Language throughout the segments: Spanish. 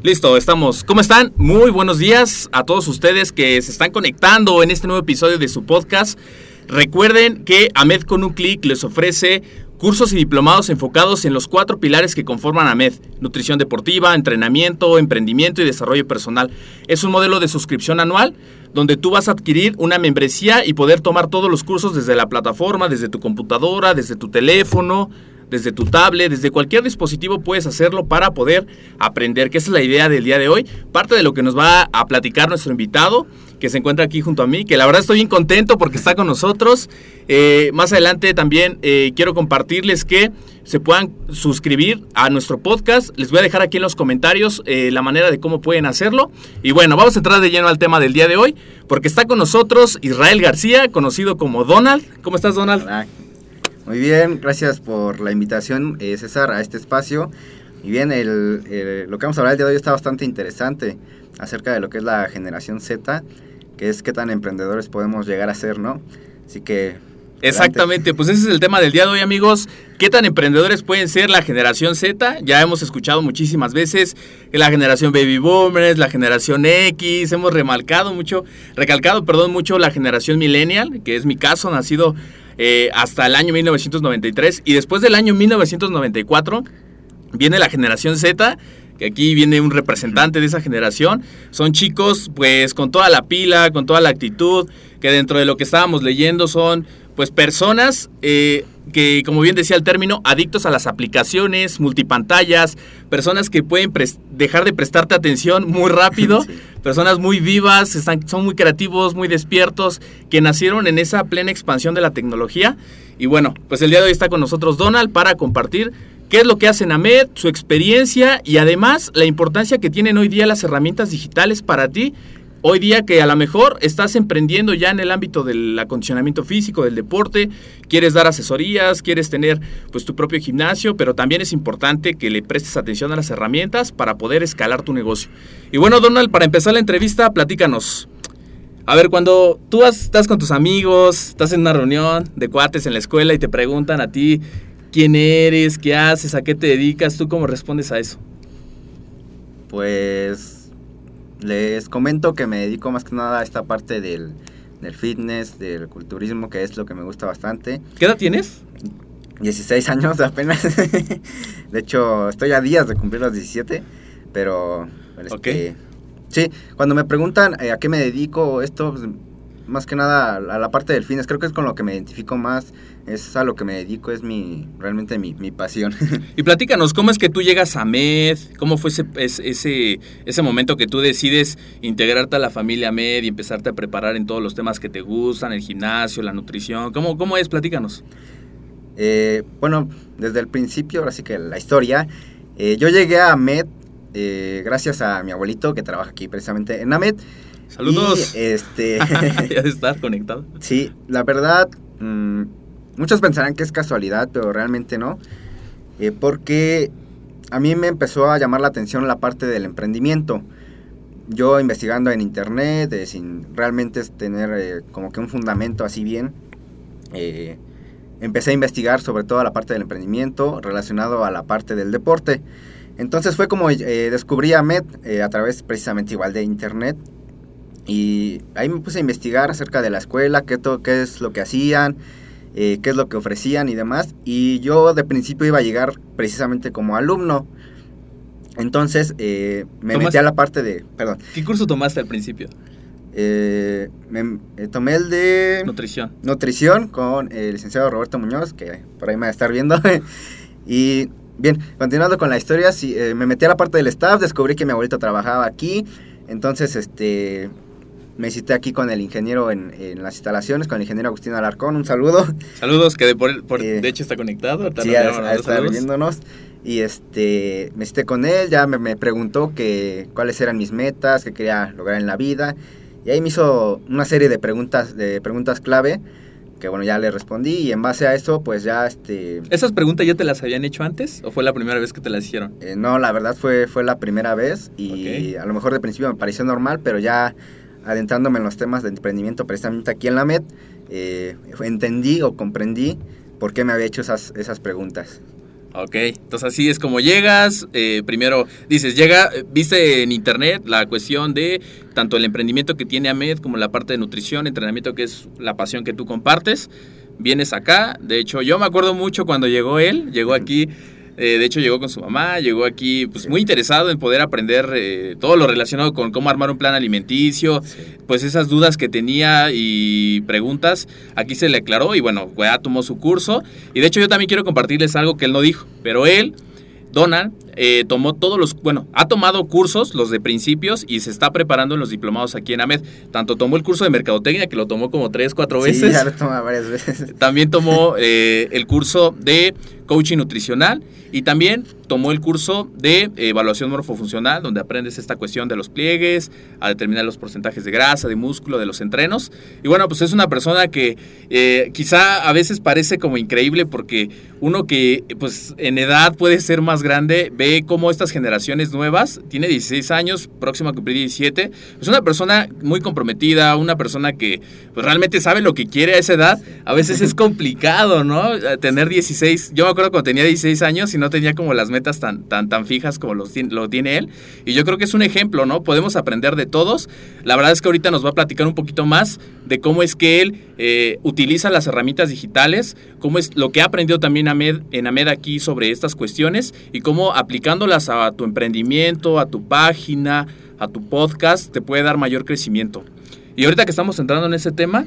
Listo, estamos. ¿Cómo están? Muy buenos días a todos ustedes que se están conectando en este nuevo episodio de su podcast. Recuerden que AMED con un clic les ofrece cursos y diplomados enfocados en los cuatro pilares que conforman AMED. Nutrición deportiva, entrenamiento, emprendimiento y desarrollo personal. Es un modelo de suscripción anual donde tú vas a adquirir una membresía y poder tomar todos los cursos desde la plataforma, desde tu computadora, desde tu teléfono, desde tu tablet, desde cualquier dispositivo puedes hacerlo para poder aprender, que esa es la idea del día de hoy. Parte de lo que nos va a platicar nuestro invitado, que se encuentra aquí junto a mí, que la verdad estoy bien contento porque está con nosotros. Eh, más adelante también eh, quiero compartirles que se puedan suscribir a nuestro podcast. Les voy a dejar aquí en los comentarios eh, la manera de cómo pueden hacerlo. Y bueno, vamos a entrar de lleno al tema del día de hoy, porque está con nosotros Israel García, conocido como Donald. ¿Cómo estás, Donald? Muy bien, gracias por la invitación, eh, César, a este espacio. Y bien, el, lo que vamos a hablar el día de hoy está bastante interesante acerca de lo que es la generación Z, que es qué tan emprendedores podemos llegar a ser, ¿no? Así que... Exactamente, pues ese es el tema del día de hoy, amigos. ¿Qué tan emprendedores pueden ser la generación Z? Ya hemos escuchado muchísimas veces la generación Baby Boomers, la generación X, hemos remarcado mucho, recalcado, perdón, mucho la generación Millennial, que es mi caso, nacido eh, hasta el año 1993 y después del año 1994 viene la generación Z, que aquí viene un representante de esa generación. Son chicos pues con toda la pila, con toda la actitud, que dentro de lo que estábamos leyendo son pues personas eh, que, como bien decía el término, adictos a las aplicaciones, multipantallas, personas que pueden dejar de prestarte atención muy rápido, Sí. personas muy vivas, están, son muy creativos, muy despiertos, que nacieron en esa plena expansión de la tecnología. Y bueno, pues el día de hoy está con nosotros Donald para compartir qué es lo que hace Named, su experiencia y además la importancia que tienen hoy día las herramientas digitales para ti. Hoy día que a lo mejor estás emprendiendo ya en el ámbito del acondicionamiento físico, del deporte, quieres dar asesorías, quieres tener pues tu propio gimnasio, pero también es importante que le prestes atención a las herramientas para poder escalar tu negocio. Y bueno, Donald, para empezar la entrevista, platícanos. A ver, cuando tú estás con tus amigos, estás en una reunión de cuates en la escuela y te preguntan a ti quién eres, qué haces, a qué te dedicas, ¿tú cómo respondes a eso? Pues les comento que me dedico más que nada a esta parte del, del fitness, del culturismo, que es lo que me gusta bastante. ¿Qué edad tienes? 16 años apenas. de hecho, estoy a días de cumplir los 17, pero... este, sí, cuando me preguntan eh, a qué me dedico, esto, pues, más que nada a la parte del fitness, creo que es con lo que me identifico más, es a lo que me dedico, es mi realmente mi, mi pasión. Y platícanos, ¿cómo es que tú llegas a MED? ¿Cómo fue ese, es- ese, ese momento que tú decides integrarte a la familia MED y empezarte a preparar en todos los temas que te gustan, el gimnasio, la nutrición? ¿Cómo, cómo es? Platícanos. Eh, bueno, desde el principio, ahora sí que la historia, eh, yo llegué a MED eh, gracias a mi abuelito que trabaja aquí precisamente en AMED. Saludos. Y, este, ya estar conectado. sí, la verdad, mm, muchos pensarán que es casualidad, pero realmente no. eh, porque a mí me empezó a llamar la atención la parte del emprendimiento. Yo investigando en internet, eh, sin realmente tener eh, como que un fundamento así bien, empecé a investigar sobre todo la parte del emprendimiento relacionado a la parte del deporte. Entonces fue como descubrí a eh, a través precisamente igual de internet y ahí me puse a investigar acerca de la escuela, qué, qué es lo que hacían, eh, qué es lo que ofrecían y demás. Y yo de principio iba a llegar precisamente como alumno. Entonces eh, me ¿Tomas- metí a la parte de, perdón, ¿Qué curso tomaste al principio? eh, me, eh, tomé el de Nutrición. nutrición con el licenciado Roberto Muñoz, que por ahí me va a estar viendo. y bien, continuando con la historia, sí, me metí a la parte del staff, descubrí que mi abuelito trabajaba aquí, entonces este me cité aquí con el ingeniero en, en las instalaciones, con el ingeniero Agustín Alarcón, un saludo. Saludos, que de, por, por- Eh, de hecho está conectado. Sí, a, a saludos. viéndonos. Y este, me cité con él, ya me, me preguntó que cuáles eran mis metas, qué quería lograr en la vida. Y ahí me hizo una serie de preguntas, de preguntas clave, que bueno, ya le respondí. Y en base a eso, pues ya este... ¿Esas preguntas ya te las habían hecho antes o fue la primera vez que te las hicieron? eh, no, la verdad fue, fue la primera vez y Ok. a lo mejor de principio me pareció normal, pero ya adentrándome en los temas de emprendimiento precisamente aquí en la MED, eh, entendí o comprendí por qué me había hecho esas, esas preguntas. Ok, entonces así es como llegas. eh, primero dices, llega, eh, viste en internet la cuestión de tanto el emprendimiento que tiene Ahmed como la parte de nutrición, entrenamiento que es la pasión que tú compartes. Vienes acá, de hecho yo me acuerdo mucho cuando llegó él, llegó aquí, eh, de hecho llegó con su mamá, llegó aquí pues muy interesado en poder aprender eh, todo lo relacionado con cómo armar un plan alimenticio, pues esas dudas que tenía y preguntas, aquí se le aclaró y bueno, ya tomó su curso. Y de hecho yo también quiero compartirles algo que él no dijo, pero él, Donald, eh, tomó todos los, bueno, ha tomado cursos, los de principios, y se está preparando en los diplomados aquí en AMED. Tanto tomó el curso de mercadotecnia, que lo tomó como tres, cuatro Sí, veces. ya lo toma varias veces. También tomó eh, el curso de coaching nutricional y también tomó el curso de evaluación morfofuncional, donde aprendes esta cuestión de los pliegues, a determinar los porcentajes de grasa, de músculo, de los entrenos. Y bueno, pues es una persona que eh, quizá a veces parece como increíble porque uno que pues en edad puede ser más grande ve cómo estas generaciones nuevas, tiene 16 años, próxima a cumplir 17, es una persona muy comprometida, una persona que pues realmente sabe lo que quiere a esa edad. A veces es complicado, ¿no? Eh, Tener 16, yo me acuerdo cuando tenía 16 años y no tenía como las metas tan, tan, tan fijas como los lo tiene él. Y yo creo que es un ejemplo, ¿no? Podemos aprender de todos. La verdad es que ahorita nos va a platicar un poquito más de cómo es que él eh, utiliza las herramientas digitales, cómo es lo que ha aprendido también en AMED aquí sobre estas cuestiones y cómo aplicándolas a tu emprendimiento, a tu página, a tu podcast, te puede dar mayor crecimiento. Y ahorita que estamos entrando en ese tema,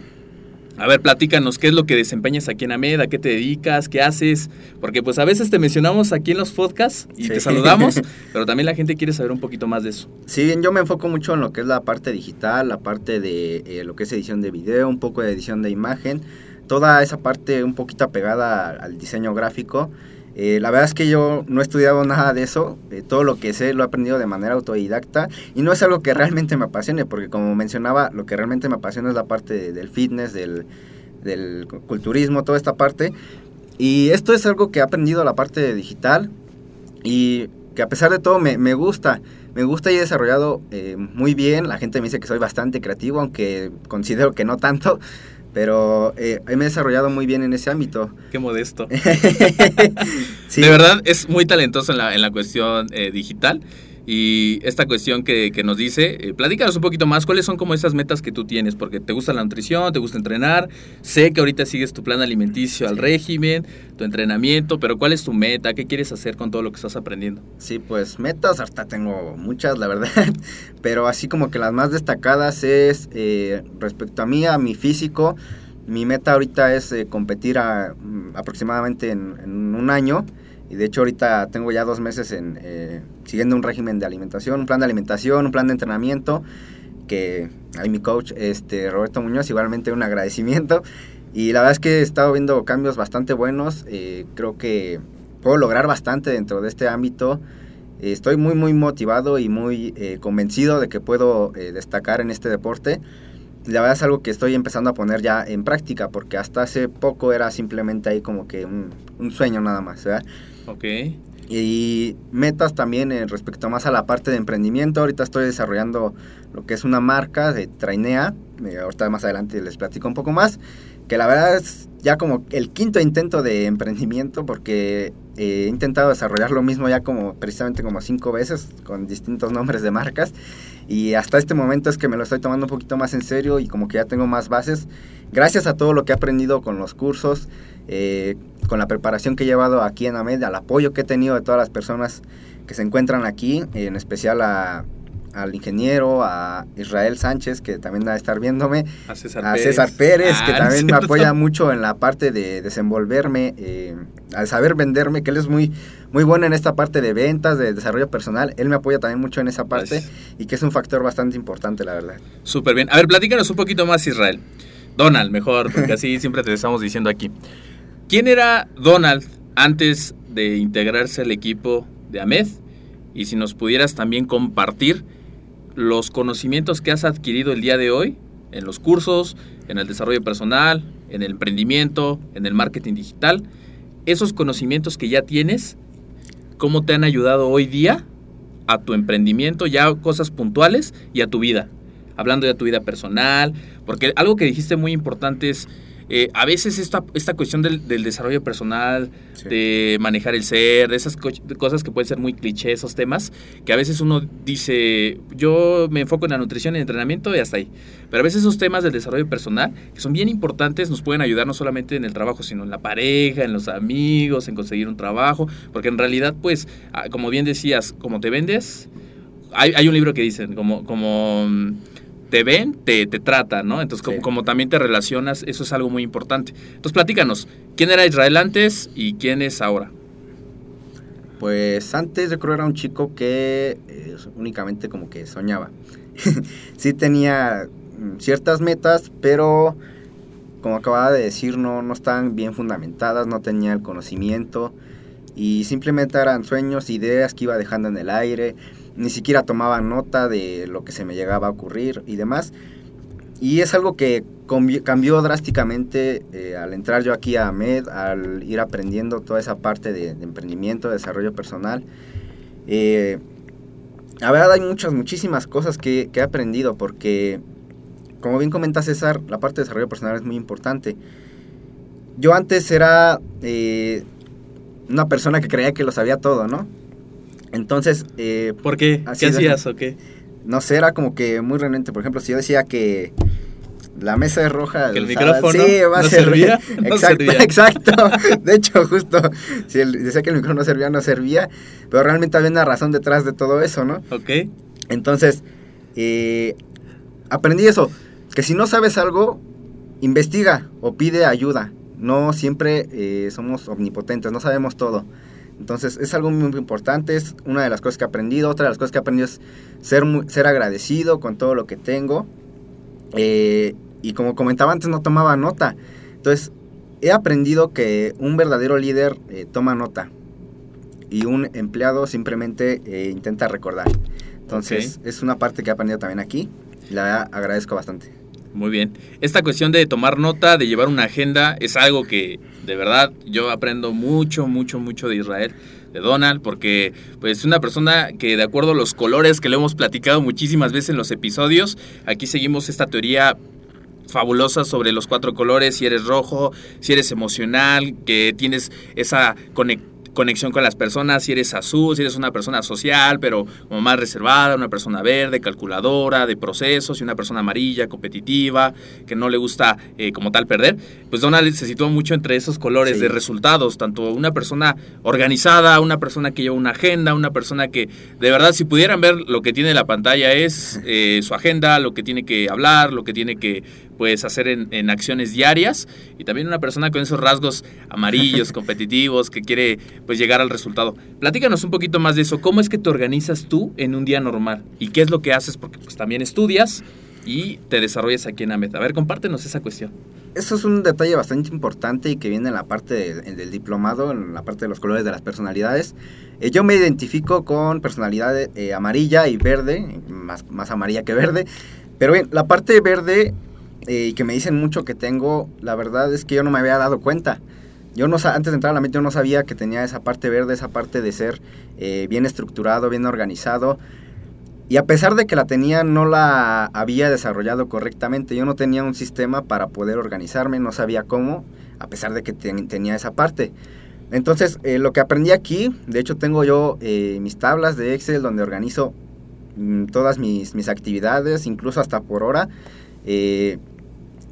a ver, platícanos, ¿qué es lo que desempeñas aquí en AMED? ¿A qué te dedicas? ¿Qué haces? Porque pues a veces te mencionamos aquí en los podcasts y Sí. te saludamos, pero también la gente quiere saber un poquito más de eso. Bien yo me enfoco mucho en lo que es la parte digital, la parte de eh, lo que es edición de video, un poco de edición de imagen, toda esa parte un poquito apegada al, al diseño gráfico. Eh, la verdad es que yo no he estudiado nada de eso, eh, todo lo que sé lo he aprendido de manera autodidacta y no es algo que realmente me apasione, porque como mencionaba, lo que realmente me apasiona es la parte de- del fitness, del, del culturismo, toda esta parte. Y esto es algo que he aprendido la parte digital y que a pesar de todo me, me gusta. Me gusta y he desarrollado eh, muy bien. La gente me dice que soy bastante creativo, aunque considero que no tanto. Pero eh, me he desarrollado muy bien en ese ámbito. Qué modesto. Sí. De verdad, es muy talentoso en la, en la cuestión eh, digital. Y esta cuestión que, que nos dice, eh, platícanos un poquito más, ¿cuáles son como esas metas que tú tienes? Porque te gusta la nutrición, te gusta entrenar, sé que ahorita sigues tu plan alimenticio al régimen, tu entrenamiento, pero ¿cuál es tu meta? ¿Qué quieres hacer con todo lo que estás aprendiendo? Sí, pues metas, ahorita tengo muchas, la verdad. Pero así como que las más destacadas es eh, respecto a mí, a mi físico. Mi meta ahorita es eh, competir a, mm, aproximadamente en, en un año. Y de hecho ahorita tengo ya dos meses en, eh, siguiendo un régimen de alimentación, un plan de alimentación, un plan de entrenamiento. Que ahí mi coach, este, Roberto Muñoz, igualmente un agradecimiento. Y la verdad es que he estado viendo cambios bastante buenos. eh, creo que puedo lograr bastante dentro de este ámbito. estoy muy, muy motivado y muy eh, convencido de que puedo destacar en este deporte. La verdad es algo que estoy empezando a poner ya en práctica, porque hasta hace poco era simplemente ahí como que un, un sueño nada más, ¿verdad? Ok. y metas también en respecto más a la parte de emprendimiento. Ahorita estoy desarrollando lo que es una marca de Trainea. Eh, ahorita más adelante les platico un poco más. Que la verdad es ya como el quinto intento de emprendimiento porque eh, he intentado desarrollar lo mismo ya como precisamente como cinco veces con distintos nombres de marcas. Y hasta este momento es que me lo estoy tomando un poquito más en serio y como que ya tengo más bases. Gracias a todo lo que he aprendido con los cursos, eh, con la preparación que he llevado aquí en AMED, al apoyo que he tenido de todas las personas que se encuentran aquí, en especial a, al ingeniero, a Israel Sánchez, que también va a estar viéndome, A César a. César Pérez, Ah, que ¿no es también me apoya mucho en la parte de desenvolverme, eh, al saber venderme, que él es muy, muy bueno en esta parte de ventas, de desarrollo personal. Él me apoya también mucho en esa parte Gracias. y que es un factor bastante importante, la verdad. Súper bien. A ver, platícanos un poquito más, Israel. Donald, mejor, porque así siempre te estamos diciendo aquí. ¿Quién era Donald antes de integrarse al equipo de AMED? Y si nos pudieras también compartir los conocimientos que has adquirido el día de hoy en los cursos, en el desarrollo personal, en el emprendimiento, en el marketing digital. Esos conocimientos que ya tienes, ¿cómo te han ayudado hoy día a tu emprendimiento, ya cosas puntuales y a tu vida? Hablando de tu vida personal, porque algo que dijiste muy importante es, eh, a veces esta, esta cuestión del, del desarrollo personal, Sí. de manejar el ser, de esas co- cosas que pueden ser muy clichés, esos temas, que a veces uno dice, yo me enfoco en la nutrición y el entrenamiento y hasta ahí. Pero a veces esos temas del desarrollo personal, que son bien importantes, nos pueden ayudar no solamente en el trabajo, sino en la pareja, en los amigos, en conseguir un trabajo, porque en realidad, pues, ah, como bien decías, como te vendes, hay, hay un libro que dicen, como, como mm, te ven, te, te tratan, ¿no? Entonces, como, Sí. como también te relacionas, eso es algo muy importante. Entonces, platícanos, ¿quién era Israel antes y quién es ahora? Pues antes yo creo era un chico que eh, únicamente como que soñaba. sí tenía mm, ciertas metas, pero como acababa de decir, no, no estaban bien fundamentadas, no tenía el conocimiento y simplemente eran sueños, ideas que iba dejando en el aire, ni siquiera tomaba nota de lo que se me llegaba a ocurrir y demás. Y es algo que cambió drásticamente eh, al entrar yo aquí a AMED, al ir aprendiendo toda esa parte de, emprendimiento, de desarrollo personal. Eh, la verdad hay muchas, muchísimas cosas que, que he aprendido porque, como bien comenta César, la parte de desarrollo personal es muy importante. Yo antes era eh, una persona que creía que lo sabía todo, ¿no? Entonces, eh, ¿Por qué? ¿Qué de- hacías o qué? no sé, era como que muy renuente. Por ejemplo, si yo decía que la mesa es roja. Que el micrófono sí, va a no ser- servía, no exacto, servía. exacto. De hecho, justo, si el- decía que el micrófono no servía, no servía. Pero realmente había una razón detrás de todo eso, ¿no? ¿Ok? Entonces, eh, aprendí eso. Que si no sabes algo, investiga o pide ayuda. No siempre eh, somos omnipotentes, no sabemos todo. Entonces es algo muy, muy importante, es una de las cosas que he aprendido. Otra de las cosas que he aprendido es ser, muy- ser agradecido con todo lo que tengo. Eh, y como comentaba antes, no tomaba nota. Entonces he aprendido que un verdadero líder eh, toma nota y un empleado simplemente eh, intenta recordar. Entonces es una parte que he aprendido también aquí. y La agradezco bastante. Muy bien. Esta cuestión de tomar nota, de llevar una agenda, es algo que de verdad yo aprendo mucho, mucho, mucho de Israel, de Donald, porque pues es una persona que de acuerdo a los colores que le hemos platicado muchísimas veces en los episodios, aquí seguimos esta teoría fabulosa sobre los cuatro colores, si eres rojo, si eres emocional, que tienes esa conec- conexión con las personas, si eres azul, si eres una persona social, pero como más reservada, una persona verde, calculadora, de procesos, y una persona amarilla, competitiva, que no le gusta eh, como tal perder, pues Donald se sitúa mucho entre esos colores Sí. de resultados, tanto una persona organizada, una persona que lleva una agenda, una persona que de verdad si pudieran ver lo que tiene la pantalla es eh, su agenda, lo que tiene que hablar, lo que tiene que pues hacer en, en acciones diarias y también una persona con esos rasgos amarillos, competitivos, que quiere pues llegar al resultado. Platícanos un poquito más de eso, ¿cómo es que te organizas tú en un día normal? ¿Y qué es lo que haces? Porque pues también estudias y te desarrollas aquí en AMET. A ver, compártenos esa cuestión. Eso es un detalle bastante importante y que viene en la parte del, diplomado, en la parte de los colores de las personalidades. Eh, yo me identifico con personalidad eh, amarilla y verde, más, más amarilla que verde. Pero bien, la parte verde eh, y que me dicen mucho que tengo, la verdad es que yo no me había dado cuenta. Yo no antes de entrar a la mente yo no sabía que tenía esa parte verde, esa parte de ser eh, bien estructurado, bien organizado. Y a pesar de que la tenía, no la había desarrollado correctamente. Yo no tenía un sistema para poder organizarme, no sabía cómo, a pesar de que ten- tenía esa parte. Entonces, eh, lo que aprendí aquí, de hecho tengo yo eh, mis tablas de Excel donde organizo mm, todas mis, mis actividades, incluso hasta por hora.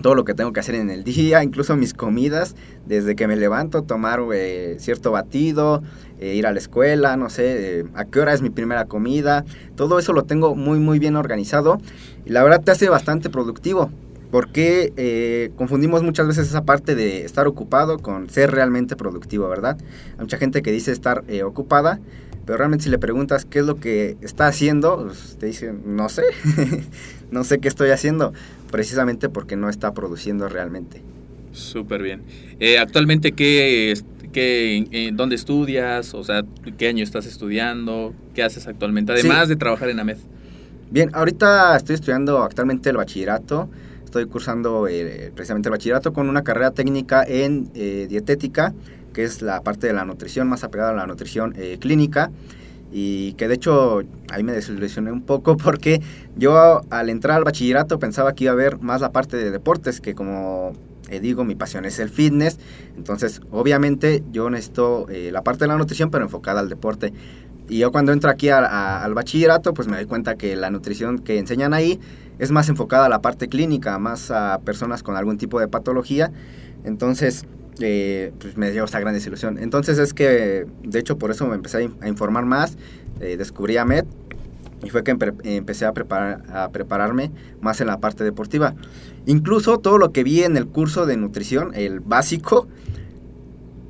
Todo lo que tengo que hacer en el día, incluso mis comidas, desde que me levanto, tomar eh, cierto batido, eh, ir a la escuela, no sé, eh, a qué hora es mi primera comida, todo eso lo tengo muy muy bien organizado y la verdad te hace bastante productivo, porque confundimos muchas veces esa parte de estar ocupado con ser realmente productivo, ¿verdad? Hay mucha gente que dice estar ocupada, pero realmente si le preguntas qué es lo que está haciendo, pues, te dicen, no sé, no sé qué estoy haciendo, precisamente porque no está produciendo realmente. Súper bien. Eh, actualmente, ¿qué, qué, ¿dónde estudias? O sea, ¿qué año estás estudiando? ¿Qué haces actualmente? Sí. Además de trabajar en AMED. Bien, ahorita estoy estudiando actualmente el bachillerato. Estoy cursando eh, precisamente el bachillerato con una carrera técnica en eh, dietética, que es la parte de la nutrición más apegada a la nutrición eh, clínica. Y que de hecho ahí me desilusioné un poco porque yo al entrar al bachillerato pensaba que iba a ver más la parte de deportes, que como eh, digo, mi pasión es el fitness. Entonces, obviamente yo necesito eh, la parte de la nutrición, pero enfocada al deporte. Y yo cuando entro aquí a- a- al bachillerato, pues me doy cuenta que la nutrición que enseñan ahí es más enfocada a la parte clínica, más a personas con algún tipo de patología. Entonces, eh, pues me dio esta gran desilusión. Entonces es que, de hecho, por eso me empecé a, in- a informar más, eh, descubrí a MED y fue que empe- empecé a, preparar, a prepararme más en la parte deportiva. Incluso todo lo que vi en el curso de nutrición, el básico,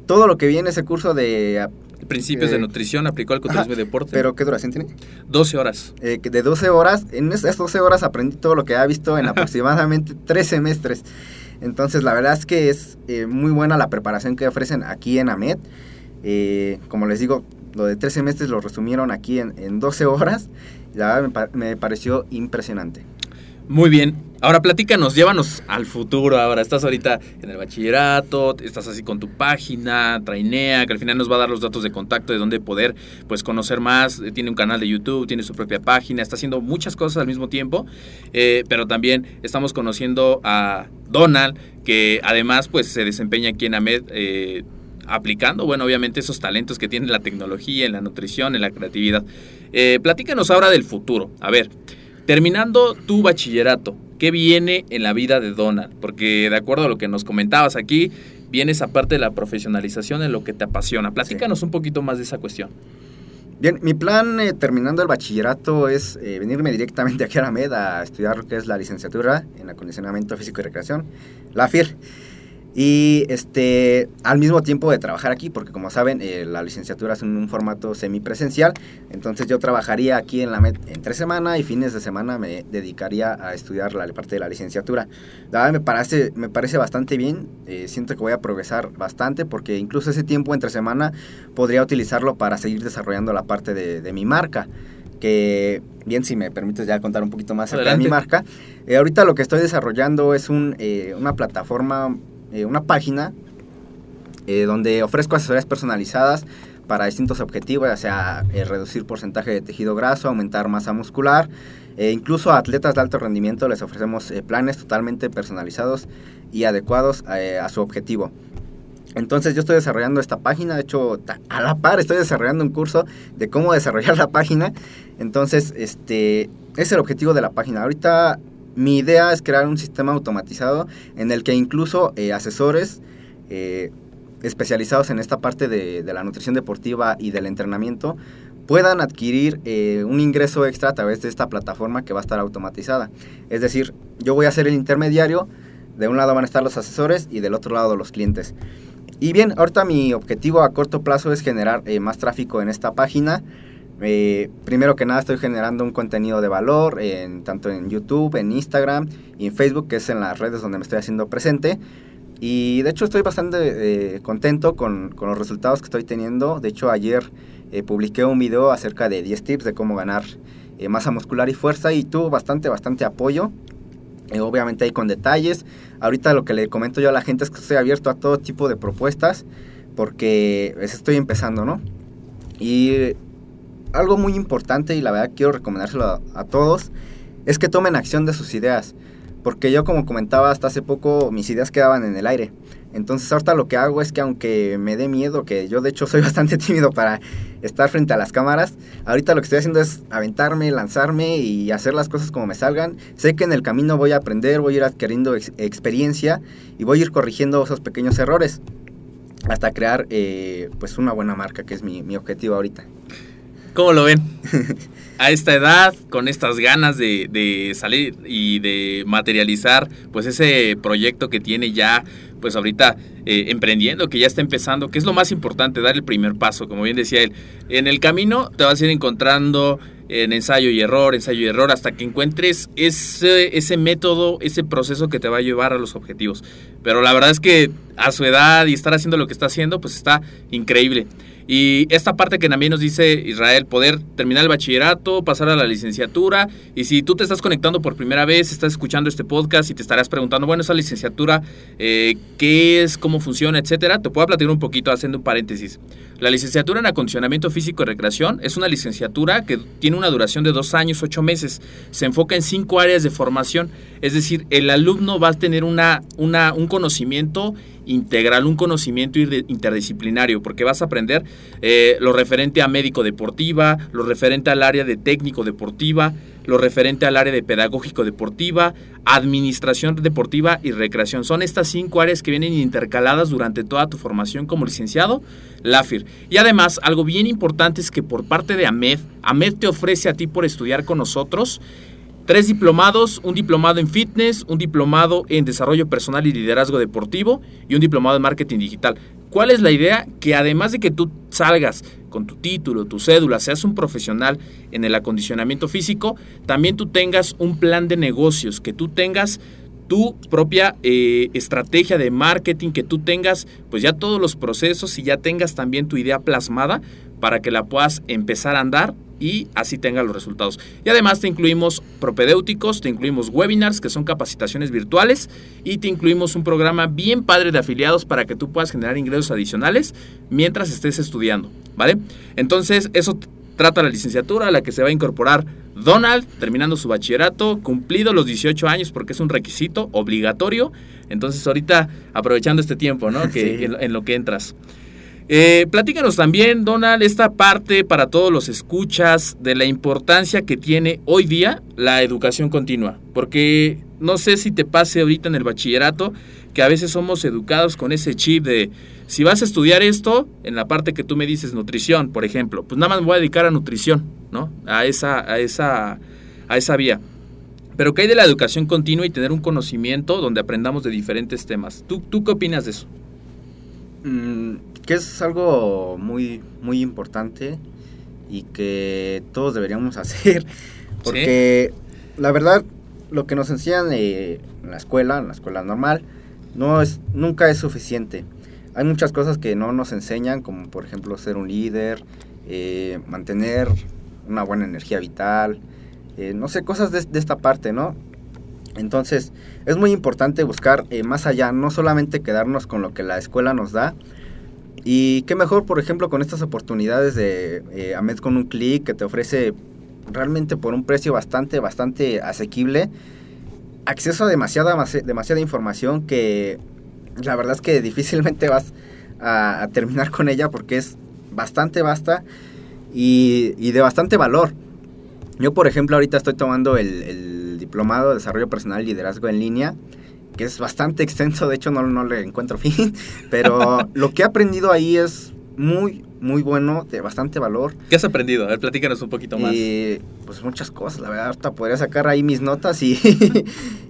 todo lo que vi en ese curso de... Principios Eh, de nutrición aplicó al culturismo y deporte. ¿Pero qué duración tiene? 12 horas. eh, de 12 horas, en esas 12 horas aprendí todo lo que había visto en aproximadamente 3 semestres. Entonces, la verdad es que es eh, muy buena la preparación que ofrecen aquí en AMED. Eh, como les digo, lo de 3 semestres lo resumieron aquí en, en 12 horas. La verdad me, pa- me pareció impresionante. Muy bien. Ahora platícanos, llévanos al futuro. Ahora estás ahorita en el bachillerato, estás así con tu página, Trainea, que al final nos va a dar los datos de contacto de dónde poder pues conocer más. Eh, Tiene un canal de YouTube, tiene su propia página, está haciendo muchas cosas al mismo tiempo. Pero también estamos conociendo a Donald, que además pues se desempeña aquí en AMED. eh, aplicando, bueno, obviamente esos talentos que tiene la tecnología, en la nutrición, en la creatividad. Eh, platícanos ahora del futuro. A ver, Terminando tu bachillerato, ¿qué viene en la vida de Donald? Porque de acuerdo a lo que nos comentabas aquí, viene esa parte de la profesionalización en lo que te apasiona. Platícanos un poquito más de esa cuestión. Bien, mi plan eh, terminando el bachillerato es eh, venirme directamente aquí a la MED a estudiar lo que es la licenciatura en acondicionamiento físico y recreación, la FIR. Y este, al mismo tiempo de trabajar aquí, porque como saben, eh, la licenciatura es en un formato semipresencial, entonces yo trabajaría aquí en la MED entre semana y fines de semana me dedicaría a estudiar la parte de la licenciatura. La verdad me parece, me parece bastante bien, eh, siento que voy a progresar bastante porque incluso ese tiempo entre semana podría utilizarlo para seguir desarrollando la parte de, de mi marca. Que bien, si me permites ya contar un poquito más acerca de mi marca. Eh, ahorita lo que estoy desarrollando es un, eh, una plataforma, eh, una página eh, donde ofrezco asesorías personalizadas para distintos objetivos, ya sea eh, reducir porcentaje de tejido graso, aumentar masa muscular. e incluso a atletas de alto rendimiento les ofrecemos planes totalmente personalizados y adecuados a su objetivo. Entonces yo estoy desarrollando esta página, de hecho a la par estoy desarrollando un curso de cómo desarrollar la página. Entonces este es el objetivo de la página. Ahorita mi idea es crear un sistema automatizado en el que incluso eh, asesores eh, especializados en esta parte de, la nutrición deportiva y del entrenamiento puedan adquirir eh, un ingreso extra a través de esta plataforma que va a estar automatizada. Es decir, yo voy a ser el intermediario, de un lado van a estar los asesores y del otro lado los clientes. Y bien, ahorita mi objetivo a corto plazo es generar eh, más tráfico en esta página. Eh, primero que nada estoy generando un contenido de valor, en, tanto en YouTube, en Instagram y en Facebook, que es en las redes donde me estoy haciendo presente. Y de hecho estoy bastante eh, contento con, con los resultados que estoy teniendo. De hecho ayer eh, publiqué un video acerca de 10 tips de cómo ganar masa muscular y fuerza y tuvo bastante, bastante apoyo. Obviamente ahí con detalles. Ahorita lo que le comento yo a la gente es que estoy abierto a todo tipo de propuestas porque pues, estoy empezando, ¿no? Y algo muy importante y la verdad quiero recomendárselo a, todos es que tomen acción de sus ideas. Porque yo como comentaba hasta hace poco mis ideas quedaban en el aire. Entonces ahorita lo que hago es que aunque me dé miedo, que yo de hecho soy bastante tímido para estar frente a las cámaras, ahorita lo que estoy haciendo es aventarme, lanzarme y hacer las cosas como me salgan. Sé que en el camino voy a aprender, voy a ir adquiriendo ex experiencia y voy a ir corrigiendo esos pequeños errores hasta crear eh, pues una buena marca, que es mi, mi objetivo ahorita. ¿Cómo lo ven? A esta edad, con estas ganas de, salir y de materializar pues ese proyecto que tiene ya pues ahorita eh, emprendiendo, que ya está empezando, que es lo más importante, dar el primer paso, como bien decía él. En el camino te vas a ir encontrando en ensayo y error, ensayo y error, hasta que encuentres ese, ese método, ese proceso que te va a llevar a los objetivos. Pero la verdad es que a su edad y estar haciendo lo que está haciendo, pues está increíble. Y esta parte que también nos dice Israel, poder terminar el bachillerato, pasar a la licenciatura. Y si tú te estás conectando por primera vez, estás escuchando este podcast y te estarás preguntando, bueno, esa licenciatura, eh, ¿qué es, cómo funciona, etcétera? Te puedo platicar un poquito haciendo un paréntesis. La licenciatura en acondicionamiento físico y recreación es una licenciatura que tiene una duración de dos años, ocho meses. Se enfoca en cinco áreas de formación. Es decir, el alumno va a tener una, una, un conocimiento integral, un conocimiento interdisciplinario, porque vas a aprender eh, lo referente a médico deportiva, lo referente al área de técnico deportiva, lo referente al área de pedagógico deportiva, administración deportiva y recreación. Son estas cinco áreas que vienen intercaladas durante toda tu formación como licenciado LAFIR. Y además, algo bien importante es que por parte de AMED, AMED te ofrece a ti por estudiar con nosotros Tres diplomados, un diplomado en fitness, un diplomado en desarrollo personal y liderazgo deportivo y un diplomado en marketing digital. ¿Cuál es la idea? Que además de que tú salgas con tu título, tu cédula, seas un profesional en el acondicionamiento físico, también tú tengas un plan de negocios, que tú tengas tu propia eh, estrategia de marketing, que tú tengas pues ya todos los procesos y ya tengas también tu idea plasmada para que la puedas empezar a andar y así tenga los resultados. Y además te incluimos propedéuticos, te incluimos webinars, que son capacitaciones virtuales, y te incluimos un programa bien padre de afiliados para que tú puedas generar ingresos adicionales mientras estés estudiando, ¿vale? Entonces, eso trata la licenciatura a la que se va a incorporar Donald, terminando su bachillerato, cumplido los 18 años porque es un requisito obligatorio. Entonces, ahorita aprovechando este tiempo, ¿no? Que sí. en, en lo que entras. Eh, platícanos también, Donald, esta parte para todos los escuchas de la importancia que tiene hoy día la educación continua. Porque no sé si te pase ahorita en el bachillerato que a veces somos educados con ese chip de si vas a estudiar esto, en la parte que tú me dices nutrición, por ejemplo, pues nada más me voy a dedicar a nutrición, ¿no? A esa, a esa, a esa vía. Pero ¿qué hay de la educación continua y tener un conocimiento donde aprendamos de diferentes temas? ¿Tú, tú qué opinas de eso? Que es algo muy, muy importante y que todos deberíamos hacer. Porque ¿Sí? la verdad, lo que nos enseñan eh, en la escuela, en la escuela normal, no es, nunca es suficiente. Hay muchas cosas que no nos enseñan, como por ejemplo ser un líder, eh, mantener una buena energía vital, eh, no sé, cosas de, de, esta parte, ¿no? Entonces, es muy importante buscar eh, más allá, no solamente quedarnos con lo que la escuela nos da, y qué mejor, por ejemplo, con estas oportunidades de eh, AMED con un clic que te ofrece realmente por un precio bastante, bastante asequible, acceso a demasiada, demasiada información que la verdad es que difícilmente vas a, terminar con ella porque es bastante vasta y, y, de bastante valor. Yo, por ejemplo, ahorita estoy tomando el, el diplomado de desarrollo personal y liderazgo en línea que es bastante extenso, de hecho no, no le encuentro fin, pero lo que he aprendido ahí es muy, muy bueno, de bastante valor. ¿Qué has aprendido? A ver, platícanos un poquito más. Eh, pues muchas cosas, la verdad, hasta podría sacar ahí mis notas y,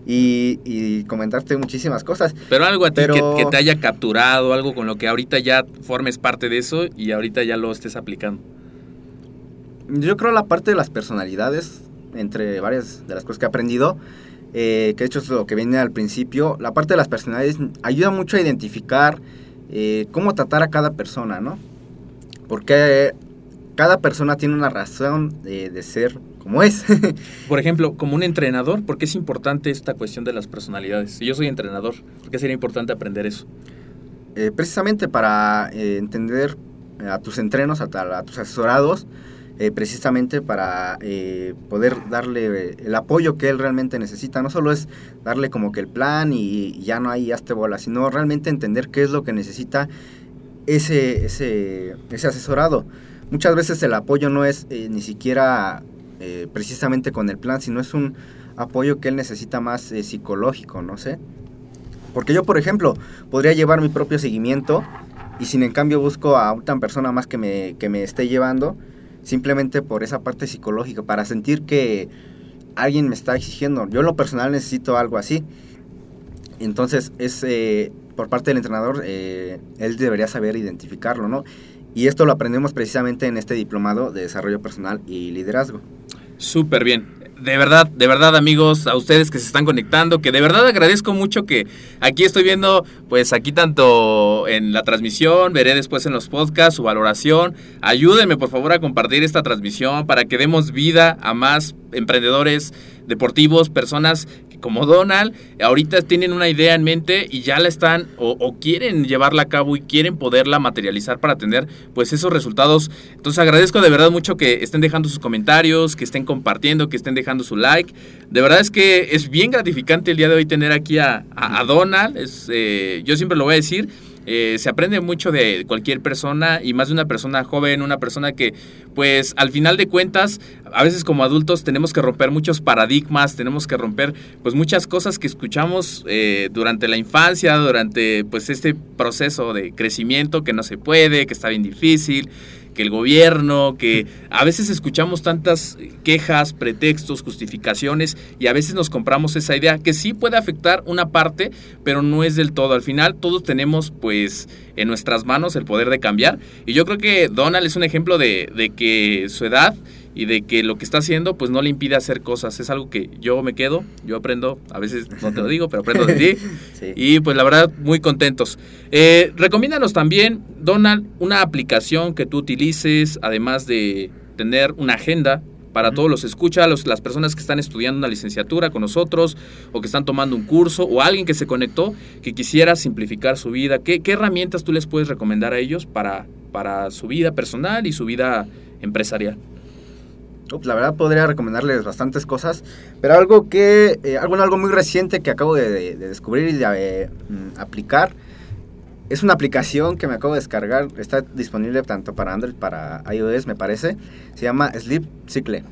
y, y, comentarte muchísimas cosas. Pero algo a ti pero... que, que, te haya capturado, algo con lo que ahorita ya formes parte de eso y ahorita ya lo estés aplicando. Yo creo la parte de las personalidades, entre varias de las cosas que he aprendido, eh, que de hecho es lo que viene al principio, la parte de las personalidades ayuda mucho a identificar eh, cómo tratar a cada persona, ¿no? Porque cada persona tiene una razón de, de ser como es. Por ejemplo, como un entrenador, ¿por qué es importante esta cuestión de las personalidades? Si yo soy entrenador, ¿por qué sería importante aprender eso? Eh, precisamente para eh, entender a tus entrenos, a, a tus asesorados, eh, precisamente para eh, poder darle eh, el apoyo que él realmente necesita. No solo es darle como que el plan y, ya no hay hazte bola, sino realmente entender qué es lo que necesita ese, ese, ese asesorado. Muchas veces el apoyo no es ni siquiera precisamente con el plan, sino es un apoyo que él necesita más psicológico, no sé. Porque yo, por ejemplo, podría llevar mi propio seguimiento y sin en cambio busco a una persona más que me, que me esté llevando simplemente por esa parte psicológica, para sentir que alguien me está exigiendo. Yo lo personal necesito algo así. Entonces, es eh, por parte del entrenador, eh, él debería saber identificarlo, ¿no? Y esto lo aprendemos precisamente en este diplomado de desarrollo personal y liderazgo. Súper bien. De verdad, de verdad amigos, a ustedes que se están conectando, que de verdad agradezco mucho que aquí estoy viendo, pues aquí tanto en la transmisión, veré después en los podcasts su valoración. Ayúdenme por favor a compartir esta transmisión para que demos vida a más emprendedores deportivos, personas como Donald, ahorita tienen una idea en mente y ya la están o, o quieren llevarla a cabo y quieren poderla materializar para tener pues esos resultados. Entonces agradezco de verdad mucho que estén dejando sus comentarios, que estén compartiendo, que estén dejando su like. De verdad es que es bien gratificante el día de hoy tener aquí a, Donald. Es, eh, yo siempre lo voy a decir. Eh, se aprende mucho de cualquier persona y más de una persona joven, una persona que pues al final de cuentas a veces como adultos tenemos que romper muchos paradigmas, tenemos que romper pues muchas cosas que escuchamos eh, durante la infancia, durante pues este proceso de crecimiento que no se puede, que está bien difícil, que el gobierno, que a veces escuchamos tantas quejas, pretextos, justificaciones y a veces nos compramos esa idea que sí puede afectar una parte, pero no es del todo. Al final todos tenemos pues en nuestras manos el poder de cambiar y yo creo que Donald es un ejemplo de, de que su edad y de que lo que está haciendo pues no le impide hacer cosas. Es algo que yo me quedo, yo aprendo, a veces no te lo digo, pero aprendo de ti. Sí. Y pues la verdad, muy contentos. Eh, recomiéndanos también, Donald, una aplicación que tú utilices, además de tener una agenda para todos los escucha, los, las personas que están estudiando una licenciatura con nosotros o que están tomando un curso o alguien que se conectó que quisiera simplificar su vida. ¿Qué, qué herramientas tú les puedes recomendar a ellos para, para su vida personal y su vida empresarial? Ups, la verdad podría recomendarles bastantes cosas, pero algo que, eh, algo, algo muy reciente que acabo de, de- de descubrir y de eh, mm, aplicar, es una aplicación que me acabo de descargar, está disponible tanto para Android, para iOS me parece, se llama Sleep Cycle.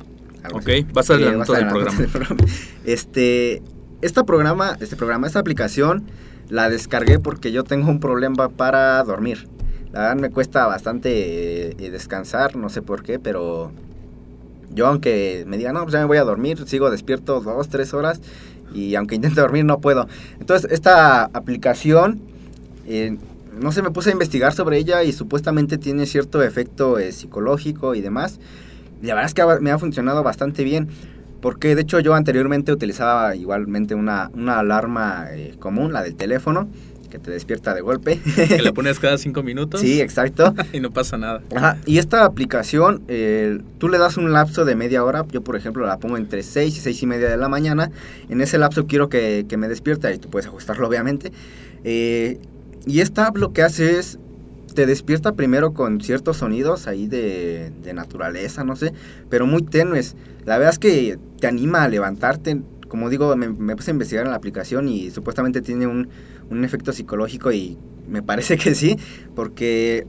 algo Ok, así. vas a Sí, adelantar va a el estar programa. programa. Este, esta programa, este programa, esta aplicación, la descargué porque yo tengo un problema para dormir. La verdad me cuesta bastante eh, descansar, no sé por qué, pero yo aunque me diga, no, pues ya me voy a dormir, sigo despierto dos, tres horas y aunque intente dormir no puedo. Entonces esta aplicación, eh, no sé, me puse a investigar sobre ella y supuestamente tiene cierto efecto eh, psicológico y demás. La verdad es que me ha funcionado bastante bien. Porque de hecho yo anteriormente utilizaba igualmente una, una alarma eh, común, la del teléfono, que te despierta de golpe. Que le pones cada cinco minutos sí, exacto. y no pasa nada. Ajá, y esta aplicación, eh, tú le das un lapso de media hora, yo por ejemplo la pongo entre 6 y 6 y media de la mañana, en ese lapso quiero que, que me despierte, ahí tú puedes ajustarlo obviamente, Eh, y esta app lo que hace es, te despierta primero con ciertos sonidos ahí de, de naturaleza, no sé, pero muy tenues, la verdad es que te anima a levantarte, como digo, me, me puse a investigar en la aplicación y supuestamente tiene un, un efecto psicológico y me parece que sí, porque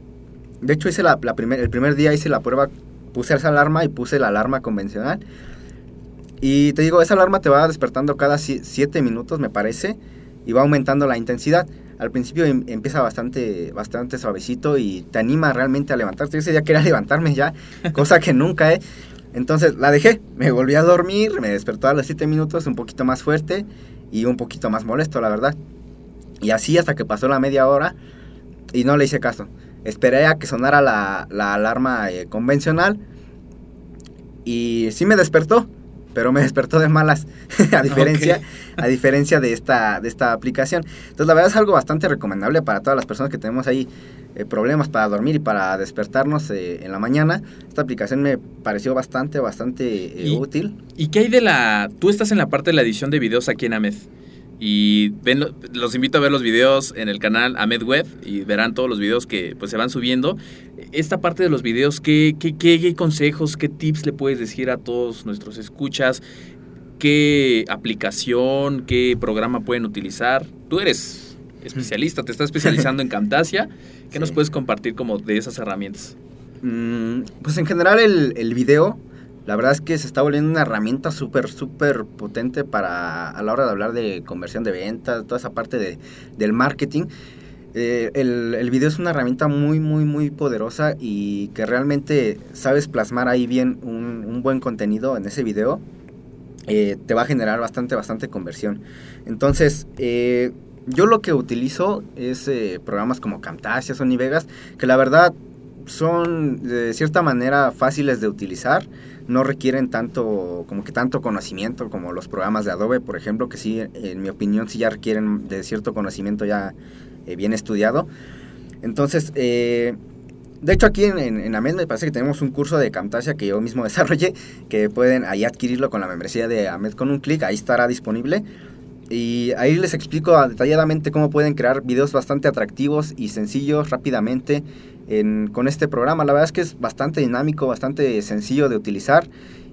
de hecho hice la, la primer, el primer día hice la prueba, puse esa alarma y puse la alarma convencional. Y te digo, esa alarma te va despertando cada 7 minutos, me parece, y va aumentando la intensidad. Al principio em- empieza bastante, bastante suavecito y te anima realmente a levantarte. Yo ese día quería levantarme ya, cosa que nunca, ¿eh? Entonces la dejé, me volví a dormir, me despertó a los 7 minutos un poquito más fuerte y un poquito más molesto, la verdad. Y así hasta que pasó la media hora y no le hice caso. Esperé a que sonara la, la alarma eh, convencional y sí me despertó, pero me despertó de malas, a diferencia, a diferencia de esta, de esta aplicación. Entonces la verdad es algo bastante recomendable para todas las personas que tenemos ahí eh, problemas para dormir y para despertarnos eh, en la mañana. Esta aplicación me pareció bastante, bastante eh, Y- útil. ¿Y qué hay de la... Tú estás en la parte de la edición de videos aquí en AMED. Y ven, lo- los invito a ver los videos en el canal AMED Web y verán todos los videos que pues, se van subiendo. Esta parte de los videos, ¿qué, qué, qué- qué consejos, qué tips le puedes decir a todos nuestros escuchas? ¿Qué aplicación, qué programa pueden utilizar? Tú eres especialista, te estás especializando en Camtasia. ¿Qué nos puedes compartir como de esas herramientas? Mm, pues en general el, el video, la verdad es que se está volviendo una herramienta súper, súper potente para a la hora de hablar de conversión de ventas, toda esa parte de, del marketing. Eh, el, el video es una herramienta muy, muy, muy poderosa y que realmente sabes plasmar ahí bien un, un buen contenido en ese video, eh, te va a generar bastante, bastante conversión. Entonces, eh, yo lo que utilizo es eh, programas como Camtasia, Sony Vegas, que la verdad son de cierta manera fáciles de utilizar, no requieren tanto como que tanto conocimiento como los programas de Adobe, por ejemplo, que sí, en mi opinión, sí ya requieren de cierto conocimiento ya eh, bien estudiado. Entonces, eh, de hecho aquí en, en, AMED me parece que tenemos un curso de Camtasia que yo mismo desarrollé, que pueden ahí adquirirlo con la membresía de AMED con un clic, ahí estará disponible. Y ahí les explico detalladamente cómo pueden crear videos bastante atractivos y sencillos rápidamente en- con este programa. La verdad es que es bastante dinámico, bastante sencillo de utilizar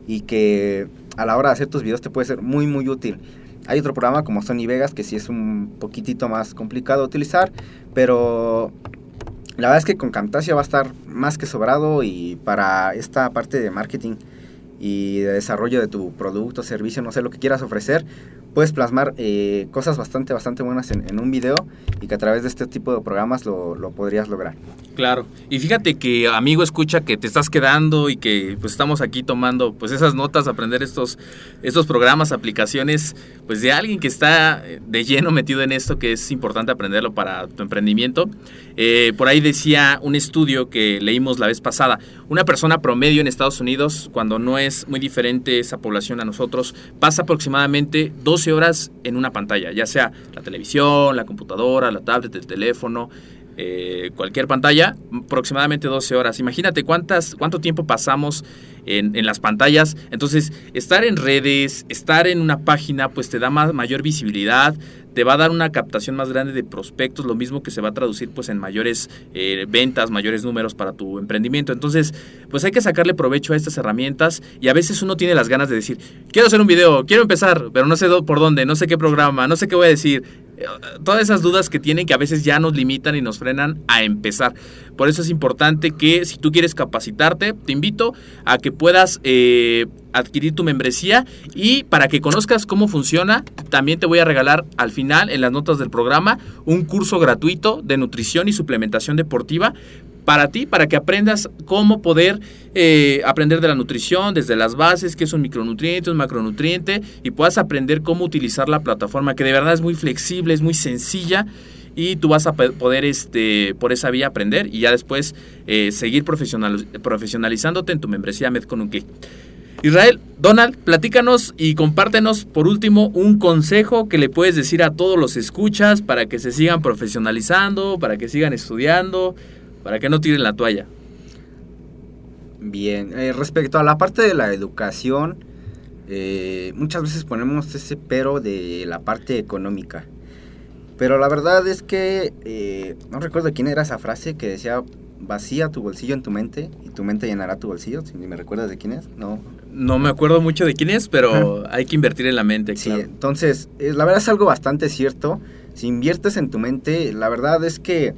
y que a la hora de hacer tus videos te puede ser muy muy útil. Hay otro programa como Sony Vegas que sí es un poquitito más complicado de utilizar, pero la verdad es que con Camtasia va a estar más que sobrado y para esta parte de marketing y de desarrollo de tu producto, servicio, no sé lo que quieras ofrecer, puedes plasmar eh, cosas bastante, bastante buenas en, en un video y que a través de este tipo de programas lo, lo podrías lograr. Claro. Y fíjate que amigo escucha que te estás quedando y que pues estamos aquí tomando pues esas notas, aprender estos, estos programas, aplicaciones, pues de alguien que está eh, de lleno metido en esto, que es importante aprenderlo para tu emprendimiento. Eh, por ahí decía un estudio que leímos la vez pasada, una persona promedio en Estados Unidos, cuando no es muy diferente esa población a nosotros, pasa aproximadamente 12 horas en una pantalla, ya sea la televisión, la computadora, la tablet, el teléfono, eh, cualquier pantalla, aproximadamente 12 horas. Imagínate cuántas, cuánto tiempo pasamos en, las pantallas. Entonces, estar en redes, estar en una página, pues te da más, mayor visibilidad, te va a dar una captación más grande de prospectos, lo mismo que se va a traducir pues en mayores eh, ventas, mayores números para tu emprendimiento. Entonces, pues hay que sacarle provecho a estas herramientas y a veces uno tiene las ganas de decir, quiero hacer un video, quiero empezar, pero no sé por dónde, no sé qué programa, no sé qué voy a decir. Eh, Todas esas dudas que tienen que a veces ya nos limitan y nos frenan a empezar. Por eso es importante que si tú quieres capacitarte, te invito a que puedas eh, adquirir tu membresía. Y para que conozcas cómo funciona, también te voy a regalar al final, en las notas del programa, un curso gratuito de nutrición y suplementación deportiva para ti, para que aprendas cómo poder eh, aprender de la nutrición, desde las bases, qué es un micronutriente, un macronutriente, y puedas aprender cómo utilizar la plataforma, que de verdad es muy flexible, es muy sencilla, y tú vas a poder este, por esa vía aprender y ya después eh, seguir profesional, profesionalizándote en tu membresía Med con un clic. Israel, Donald, platícanos y compártenos por último un consejo que le puedes decir a todos los escuchas para que se sigan profesionalizando, para que sigan estudiando, para que no tiren la toalla. Bien, eh, respecto a la parte de la educación, eh, muchas veces ponemos ese pero de la parte económica. Pero la verdad es que eh, no recuerdo quién era esa frase que decía vacía tu bolsillo en tu mente y tu mente llenará tu bolsillo. Si me recuerdas de quién es, no. No me acuerdo mucho de quién es, pero hay que invertir en la mente, Sí, claro. entonces, eh, la verdad es algo bastante cierto. Si inviertes en tu mente, la verdad es que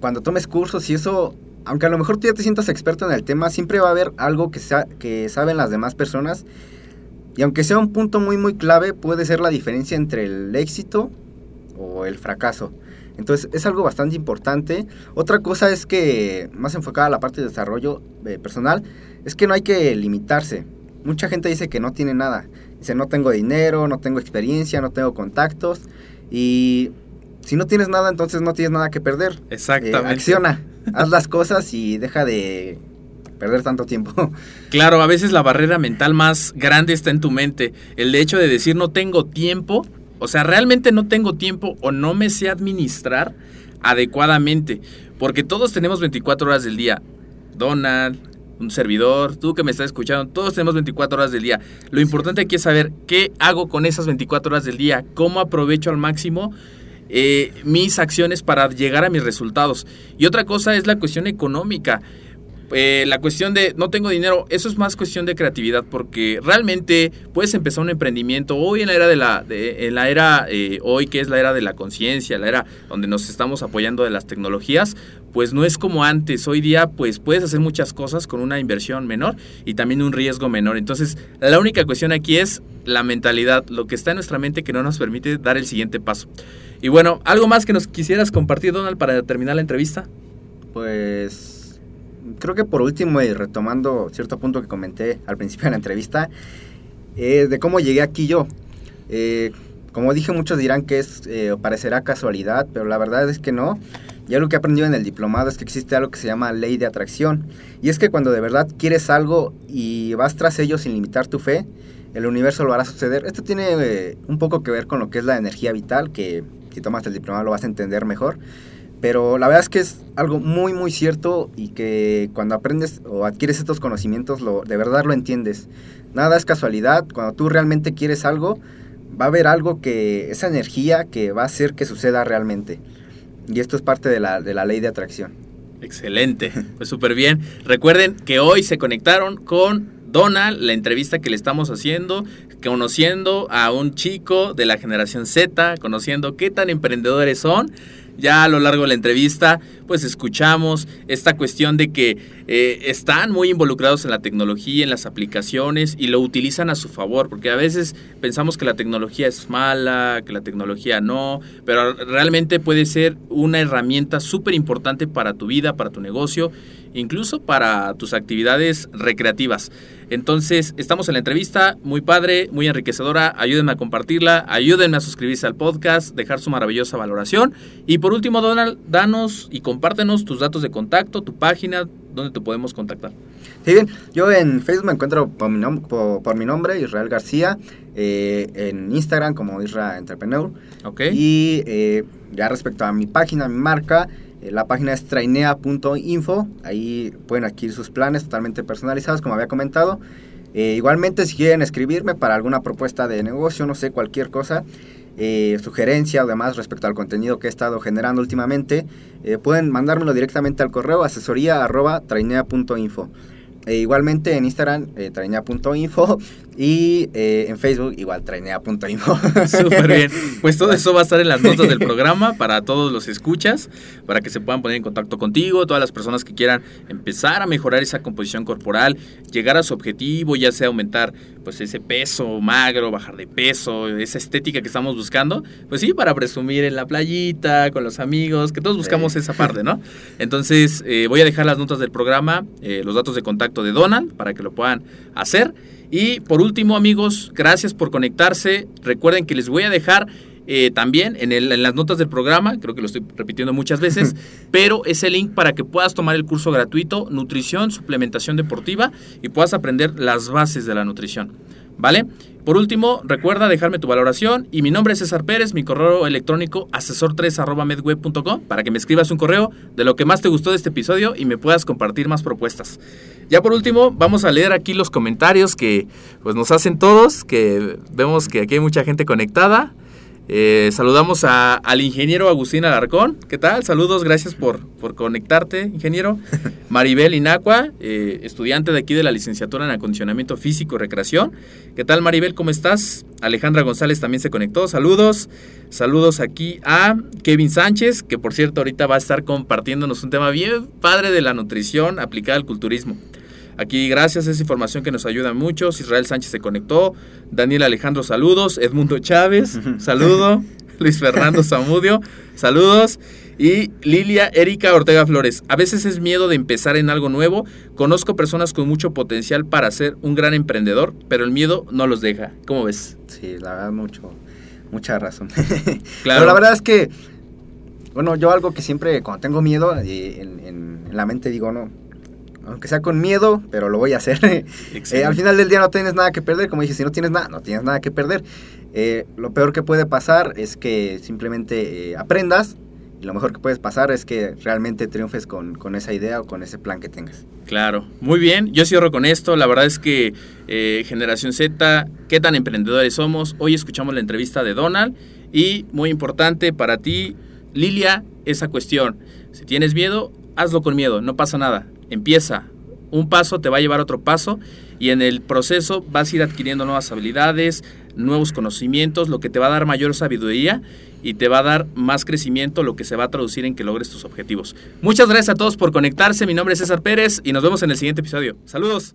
cuando tomes cursos y eso, aunque a lo mejor tú ya te sientas experto en el tema, siempre va a haber algo que, sa- que saben las demás personas. Y aunque sea un punto muy, muy clave, puede ser la diferencia entre el éxito o el fracaso. Entonces es algo bastante importante. Otra cosa es que, más enfocada a la parte de desarrollo eh, personal, es que no hay que limitarse. Mucha gente dice que no tiene nada. Dice, no tengo dinero, no tengo experiencia, no tengo contactos. Y si no tienes nada, entonces no tienes nada que perder. Eh, Exactamente. acciona, haz las cosas y deja de perder tanto tiempo. Claro, a veces la barrera mental más grande está en tu mente. El hecho de decir no tengo tiempo, o sea, realmente no tengo tiempo o no me sé administrar adecuadamente. Porque todos tenemos 24 horas del día. Donald, un servidor, tú que me estás escuchando, todos tenemos 24 horas del día. Lo importante aquí es saber qué hago con esas 24 horas del día, cómo aprovecho al máximo eh, mis acciones para llegar a mis resultados. Y otra cosa es la cuestión económica. Eh, la cuestión de no tengo dinero, eso es más cuestión de creatividad porque realmente puedes empezar un emprendimiento hoy en la era de la, en la era eh, hoy que es la era de la conciencia, la era donde nos estamos apoyando de las tecnologías, pues no es como antes. Hoy día pues puedes hacer muchas cosas con una inversión menor y también un riesgo menor. Entonces la única cuestión aquí es la mentalidad, lo que está en nuestra mente que no nos permite dar el siguiente paso. Y bueno, algo más que nos quisieras compartir, Donald, para terminar la entrevista. Pues creo que por último, y retomando cierto punto que comenté al principio de la entrevista, eh, de cómo llegué aquí yo. Eh, como dije, muchos dirán que es eh, parecerá casualidad, pero la verdad es que no. Y algo que he aprendido en el diplomado es que existe algo que se llama ley de atracción. Y es que cuando de verdad quieres algo y vas tras ello sin limitar tu fe, el universo lo hará suceder. Esto tiene un poco que ver con lo que es la energía vital, que si tomas el diplomado lo vas a entender mejor. Pero la verdad es que es algo muy, muy cierto y que cuando aprendes o adquieres estos conocimientos, lo, de verdad lo entiendes. Nada es casualidad. Cuando tú realmente quieres algo, va a haber algo que, esa energía que va a hacer que suceda realmente. Y esto es parte de la, de la ley de atracción. Excelente, pues súper bien. Recuerden que hoy se conectaron con Donald, la entrevista que le estamos haciendo, conociendo a un chico de la generación Z, conociendo qué tan emprendedores son ya a lo largo de la entrevista, pues escuchamos esta cuestión de que eh, están muy involucrados en la tecnología, en las aplicaciones y lo utilizan a su favor, porque a veces pensamos que la tecnología es mala, que la tecnología no, pero realmente puede ser una herramienta súper importante para tu vida, para tu negocio, incluso para tus actividades recreativas. Entonces, estamos en la entrevista, muy padre, muy enriquecedora. Ayúdenme a compartirla, ayúdenme a suscribirse al podcast, dejar su maravillosa valoración. Y por último, Donald, danos y compártenos tus datos de contacto, tu página, donde te podemos contactar. Sí, bien. Yo en Facebook me encuentro por mi, nombre, Israel García. Eh, en Instagram como Israel Entrepreneur. Ok. Y eh, ya respecto a mi página, mi marca, la página es trainea.info, ahí pueden adquirir sus planes totalmente personalizados, como había comentado. Eh, igualmente, si quieren escribirme para alguna propuesta de negocio, no sé, cualquier cosa, eh, sugerencia o demás respecto al contenido que he estado generando últimamente, pueden mandármelo directamente al correo asesoría trainea.info. E igualmente en Instagram, eh, trainea.info y eh, en Facebook igual trainea.info. Súper bien. Pues todo eso va a estar en las notas del programa para todos los escuchas, para que se puedan poner en contacto contigo, todas las personas que quieran empezar a mejorar esa composición corporal, llegar a su objetivo, ya sea aumentar pues ese peso magro, bajar de peso, esa estética que estamos buscando, pues sí, para presumir en la playita, con los amigos, que todos buscamos esa parte, ¿no? Entonces eh, voy a dejar las notas del programa, los datos de contacto de Donald para que lo puedan hacer. Y por último, amigos, gracias por conectarse. Recuerden que les voy a dejar eh, también en, en, las notas del programa, creo que lo estoy repitiendo muchas veces, pero es el link para que puedas tomar el curso gratuito Nutrición, Suplementación Deportiva y puedas aprender las bases de la nutrición. ¿Vale? Por último, recuerda dejarme tu valoración y mi nombre es César Pérez, mi correo electrónico asesor3 para que me escribas un correo de lo que más te gustó de este episodio y me puedas compartir más propuestas. Ya por último, vamos a leer aquí los comentarios que pues, nos hacen todos, que vemos que aquí hay mucha gente conectada. Eh, saludamos al ingeniero Agustín Alarcón. ¿Qué tal? Saludos, gracias por, por conectarte, ingeniero. Maribel Inacua, eh, estudiante de aquí de la licenciatura en acondicionamiento físico y recreación. ¿Qué tal, Maribel? ¿Cómo estás? Alejandra González también se conectó. Saludos. Saludos aquí a Kevin Sánchez, que por cierto ahorita va a estar compartiéndonos un tema bien padre de la nutrición aplicada al culturismo. Aquí gracias a esa información que nos ayuda mucho. Israel Sánchez se conectó. Daniel Alejandro, saludos. Edmundo Chávez, saludo. Luis Fernando Zamudio, saludos. Y Lilia Erika Ortega Flores. A veces es miedo de empezar en algo nuevo. Conozco personas con mucho potencial para ser un gran emprendedor, pero el miedo no los deja. ¿Cómo ves? Sí, la verdad, mucho, mucha razón. Claro. Pero la verdad es que, bueno, yo algo que siempre, cuando tengo miedo, en, en la mente digo, no, aunque sea con miedo, pero lo voy a hacer. Eh, al final del día no tienes nada que perder, como dije, si no tienes nada, no tienes nada que perder. Eh, lo peor que puede pasar es que simplemente eh, aprendas y lo mejor que puedes pasar es que realmente triunfes con, con, esa idea o con ese plan que tengas. Claro, muy bien. Yo cierro con esto. La verdad es que Generación Z, qué tan emprendedores somos. Hoy escuchamos la entrevista de Donald y muy importante para ti, Lilia, esa cuestión. Si tienes miedo, hazlo con miedo, no pasa nada. Empieza. Un paso te va a llevar a otro paso y en el proceso vas a ir adquiriendo nuevas habilidades, nuevos conocimientos, lo que te va a dar mayor sabiduría y te va a dar más crecimiento, lo que se va a traducir en que logres tus objetivos. Muchas gracias a todos por conectarse. Mi nombre es César Pérez y nos vemos en el siguiente episodio. Saludos.